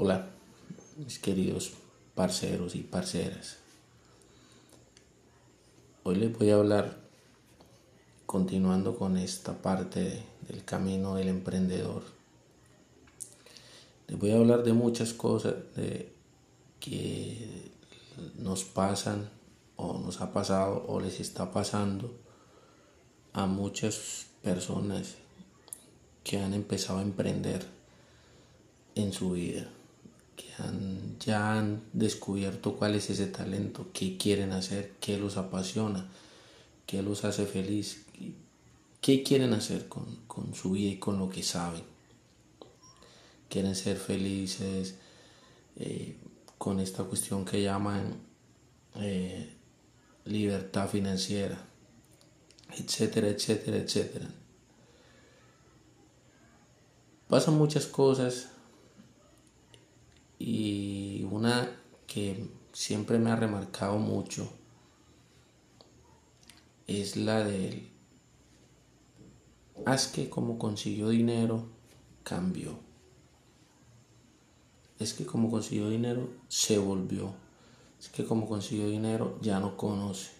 Hola, mis queridos parceros y parceras. Hoy les voy a hablar, continuando con esta parte del camino del emprendedor. Les voy a hablar de muchas cosas que nos pasan o nos ha pasado o les está pasando a muchas personas que han empezado a emprender en su vida ya han descubierto cuál es ese talento, qué quieren hacer, qué los apasiona, qué los hace feliz, qué quieren hacer con, su vida y con lo que saben. Quieren ser felices eh, con esta cuestión que llaman eh, libertad financiera, etcétera, etcétera, etcétera. Pasan muchas cosas y una que siempre me ha remarcado mucho es la del haz que como consiguió dinero cambió es que como consiguió dinero se volvió. Es que como consiguió dinero ya no conoce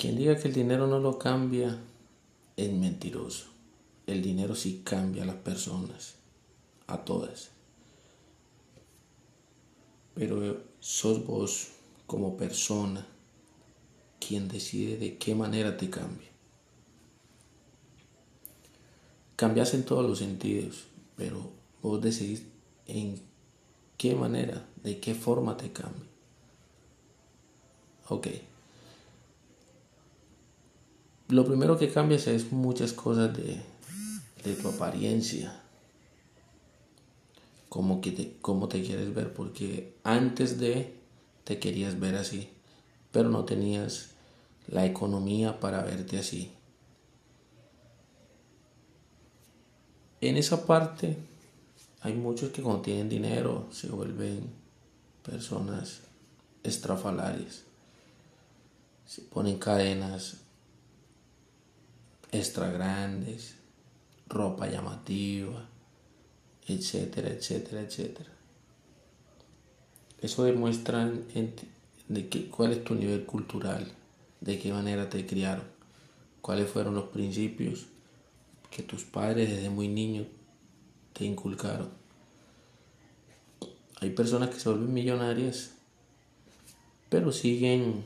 quien diga que el dinero no lo cambia es mentiroso. El dinero sí cambia a las personas a todas. Pero sos vos como persona quien decide de qué manera te cambia. Cambias en todos los sentidos, pero vos decidís en qué manera, de qué forma te cambia. Ok. Lo primero que cambias es muchas cosas de, de tu apariencia, cómo, que te, te quieres ver, porque antes de te querías ver así, pero no tenías la economía para verte así. En esa parte hay muchos que cuando tienen dinero se vuelven personas estrafalarias. Se ponen cadenas extra grandes, ropa llamativa, etcétera, etcétera, etcétera. Eso demuestra de qué, cuál es tu nivel cultural, de qué manera te criaron, cuáles fueron los principios que tus padres desde muy niño te inculcaron. Hay personas que se vuelven millonarias, pero siguen,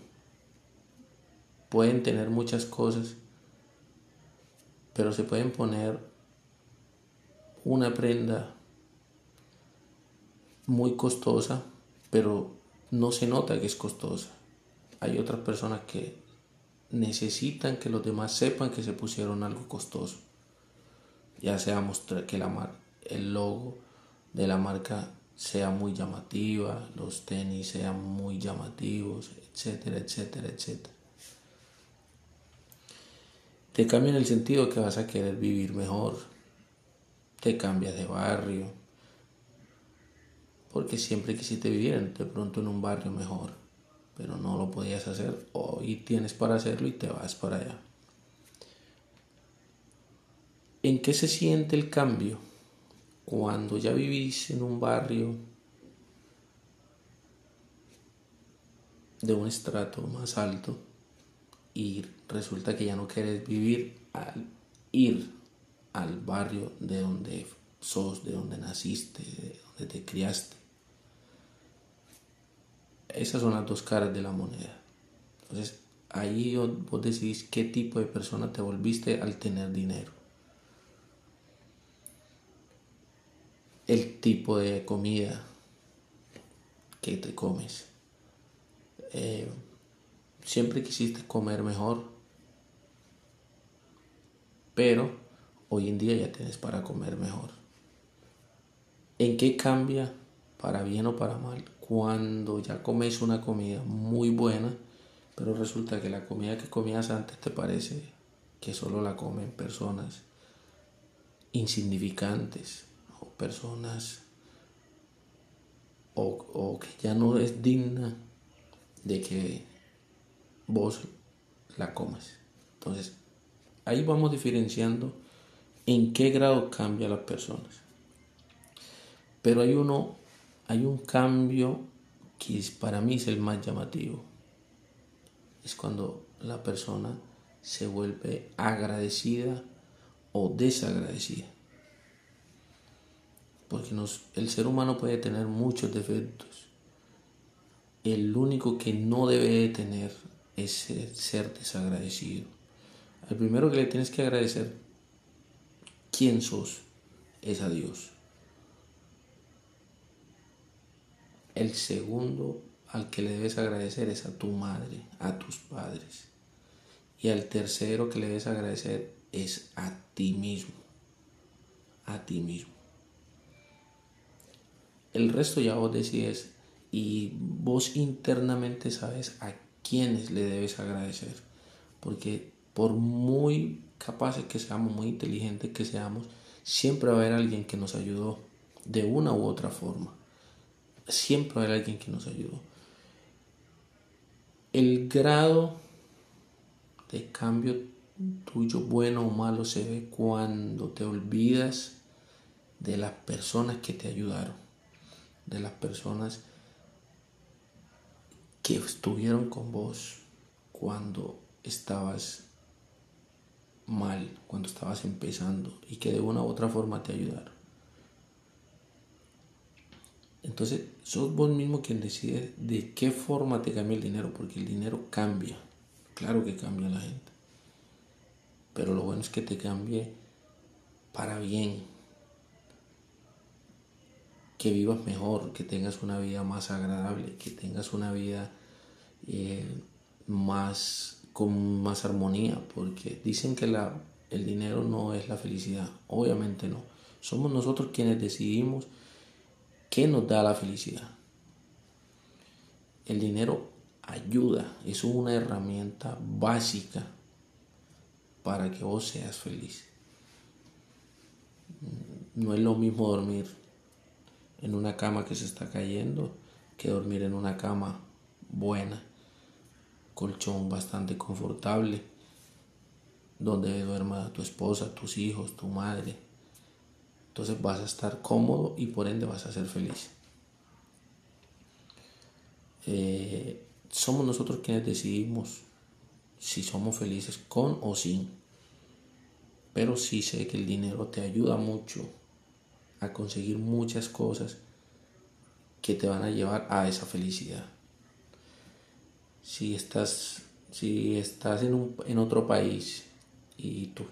pueden tener muchas cosas, pero se pueden poner una prenda muy costosa, pero no se nota que es costosa. Hay otras personas que necesitan que los demás sepan que se pusieron algo costoso. Ya sea mostrar que la el logo de la marca sea muy llamativa, los tenis sean muy llamativos, etcétera, etcétera, etcétera. Te cambia el sentido que vas a querer vivir mejor, te cambias de barrio, porque siempre quisiste vivir de pronto en un barrio mejor, pero no lo podías hacer, hoy tienes para hacerlo y te vas para allá. ¿En qué se siente el cambio? Cuando ya vivís en un barrio de un estrato más alto y resulta que ya no quieres vivir al ir al barrio de donde sos, de donde naciste, de donde te criaste. Esas son las dos caras de la moneda. Entonces, ahí vos decidís qué tipo de persona te volviste al tener dinero. El tipo de comida que te comes. Eh, siempre quisiste comer mejor, pero hoy en día ya tienes para comer mejor. ¿En qué cambia para bien o para mal cuando ya comes una comida muy buena, pero resulta que la comida que comías antes te parece que solo la comen personas insignificantes o personas o, que ya no es digna de que vos la comas. Entonces, ahí vamos diferenciando en qué grado cambia las personas. Pero hay uno, hay un cambio que para mí es el más llamativo. Es cuando la persona se vuelve agradecida o desagradecida. Porque el ser humano puede tener muchos defectos. El único que no debe tener es ser desagradecido. El primero que le tienes que agradecer quién sos es a Dios. El segundo al que le debes agradecer es a tu madre, a tus padres. Y al tercero que le debes agradecer es a ti mismo. A ti mismo. El resto ya vos decides y vos internamente sabes a quiénes le debes agradecer. Porque por muy capaces que seamos, muy inteligentes que seamos, siempre va a haber alguien que nos ayudó de una u otra forma. Siempre va a haber alguien que nos ayudó. El grado de cambio tuyo, bueno o malo, se ve cuando te olvidas de las personas que te ayudaron, de las personas que estuvieron con vos cuando estabas mal, cuando estabas empezando y que de una u otra forma te ayudaron. Entonces, sos vos mismo quien decide de qué forma te cambia el dinero, porque el dinero cambia. Claro que cambia la gente. Pero lo bueno es que te cambie para bien. Que vivas mejor, que tengas una vida más agradable, que tengas una vida eh, más con más armonía, porque dicen que la, el dinero no es la felicidad. Obviamente no. Somos nosotros quienes decidimos qué nos da la felicidad. El dinero ayuda, es una herramienta básica para que vos seas feliz. No es lo mismo dormir en una cama que se está cayendo que dormir en una cama buena colchón bastante confortable, donde duerma tu esposa, tus hijos, tu madre. Entonces vas a estar cómodo y por ende vas a ser feliz. Eh, somos nosotros quienes decidimos si somos felices con o sin. Pero sí sé que el dinero te ayuda mucho a conseguir muchas cosas que te van a llevar a esa felicidad si estás, si estás en, un, en otro país y tus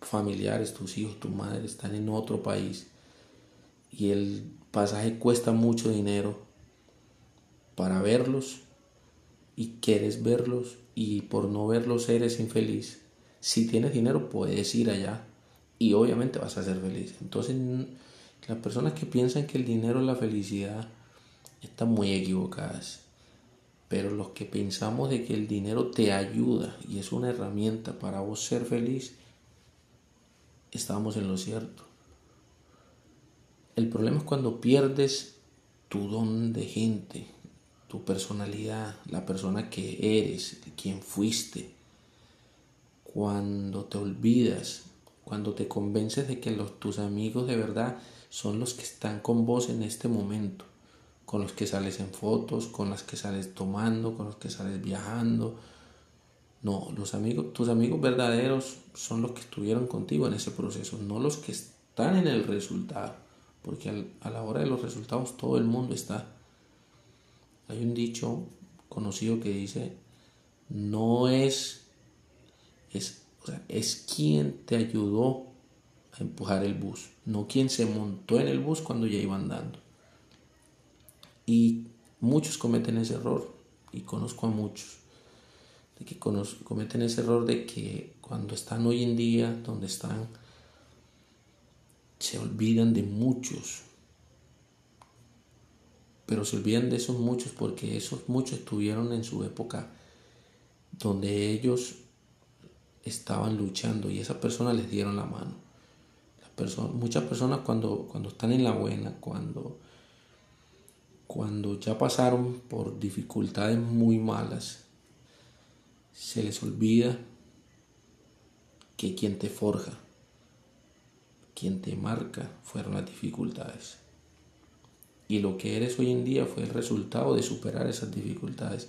familiares, tus hijos, tu madre están en otro país y el pasaje cuesta mucho dinero para verlos y quieres verlos y por no verlos eres infeliz. Si tienes dinero puedes ir allá y obviamente vas a ser feliz. Entonces las personas que piensan que el dinero es la felicidad están muy equivocadas. Pero los que pensamos de que el dinero te ayuda y es una herramienta para vos ser feliz, estamos en lo cierto. El problema es cuando pierdes tu don de gente, tu personalidad, la persona que eres, quien fuiste. Cuando te olvidas, cuando te convences de que los, tus amigos de verdad son los que están con vos en este momento con los que sales en fotos, con las que sales tomando, con los que sales viajando. No, los amigos, tus amigos verdaderos son los que estuvieron contigo en ese proceso, no los que están en el resultado, porque a la hora de los resultados todo el mundo está. Hay un dicho conocido que dice, no es, es, es quien te ayudó a empujar el bus, no quien se montó en el bus cuando ya iba andando. Y muchos cometen ese error, y conozco a muchos, de que cometen ese error de que cuando están hoy en día, donde están, se olvidan de muchos. Pero se olvidan de esos muchos porque esos muchos estuvieron en su época donde ellos estaban luchando y esas personas les dieron la mano. muchas personas cuando, cuando están en la buena, cuando cuando ya pasaron por dificultades muy malas, se les olvida que quien te forja, quien te marca fueron las dificultades. Y lo que eres hoy en día fue el resultado de superar esas dificultades.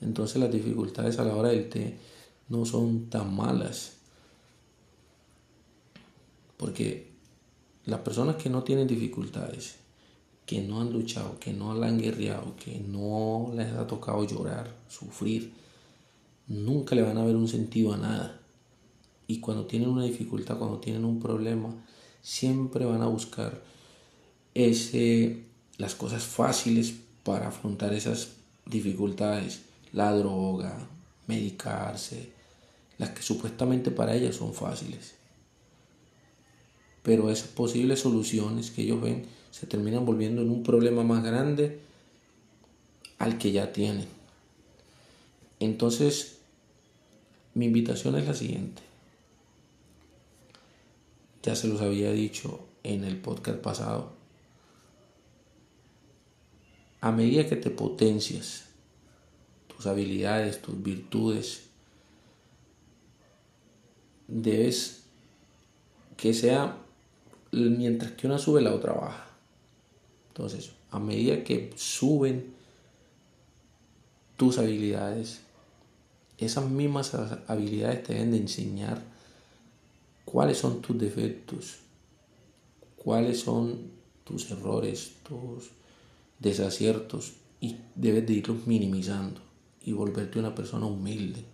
Entonces las dificultades a la hora del té no son tan malas. Porque las personas que no tienen dificultades, que no han luchado, que no la han guerreado, que no les ha tocado llorar, sufrir, nunca le van a ver un sentido a nada. Y cuando tienen una dificultad, cuando tienen un problema, siempre van a buscar ese, las cosas fáciles para afrontar esas dificultades. La droga, medicarse, las que supuestamente para ellas son fáciles. Pero esas posibles soluciones que ellos ven se terminan volviendo en un problema más grande al que ya tienen. Entonces, mi invitación es la siguiente. Ya se los había dicho en el podcast pasado. A medida que te potencias tus habilidades, tus virtudes, debes que sea mientras que una sube, la otra baja. Entonces, a medida que suben tus habilidades, esas mismas habilidades te deben de enseñar cuáles son tus defectos, cuáles son tus errores, tus desaciertos y debes de irlos minimizando y volverte una persona humilde,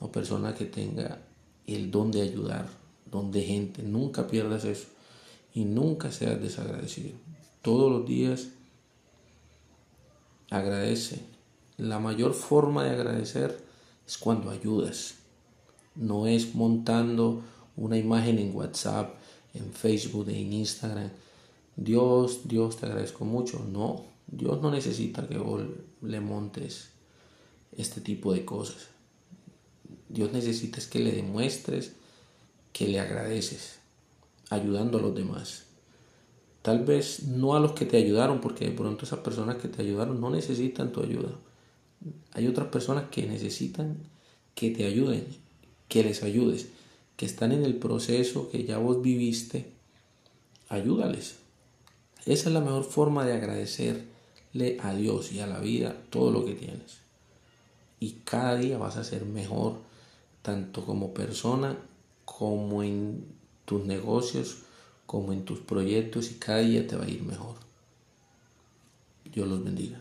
una persona que tenga el don de ayudar, don de gente. Nunca pierdas eso y nunca seas desagradecido. Todos los días agradece. La mayor forma de agradecer es cuando ayudas. No es montando una imagen en WhatsApp, en Facebook, en Instagram. Dios, Dios, te agradezco mucho. No, Dios no necesita que vos le montes este tipo de cosas. Dios necesita que le demuestres que le agradeces, ayudando a los demás. Tal vez no a los que te ayudaron, porque de pronto esas personas que te ayudaron no necesitan tu ayuda. Hay otras personas que necesitan que te ayuden, que les ayudes, que están en el proceso que ya vos viviste. Ayúdales. Esa es la mejor forma de agradecerle a Dios y a la vida todo lo que tienes. Y cada día vas a ser mejor, tanto como persona como en tus negocios, como en tus proyectos y cada día te va a ir mejor. Dios los bendiga.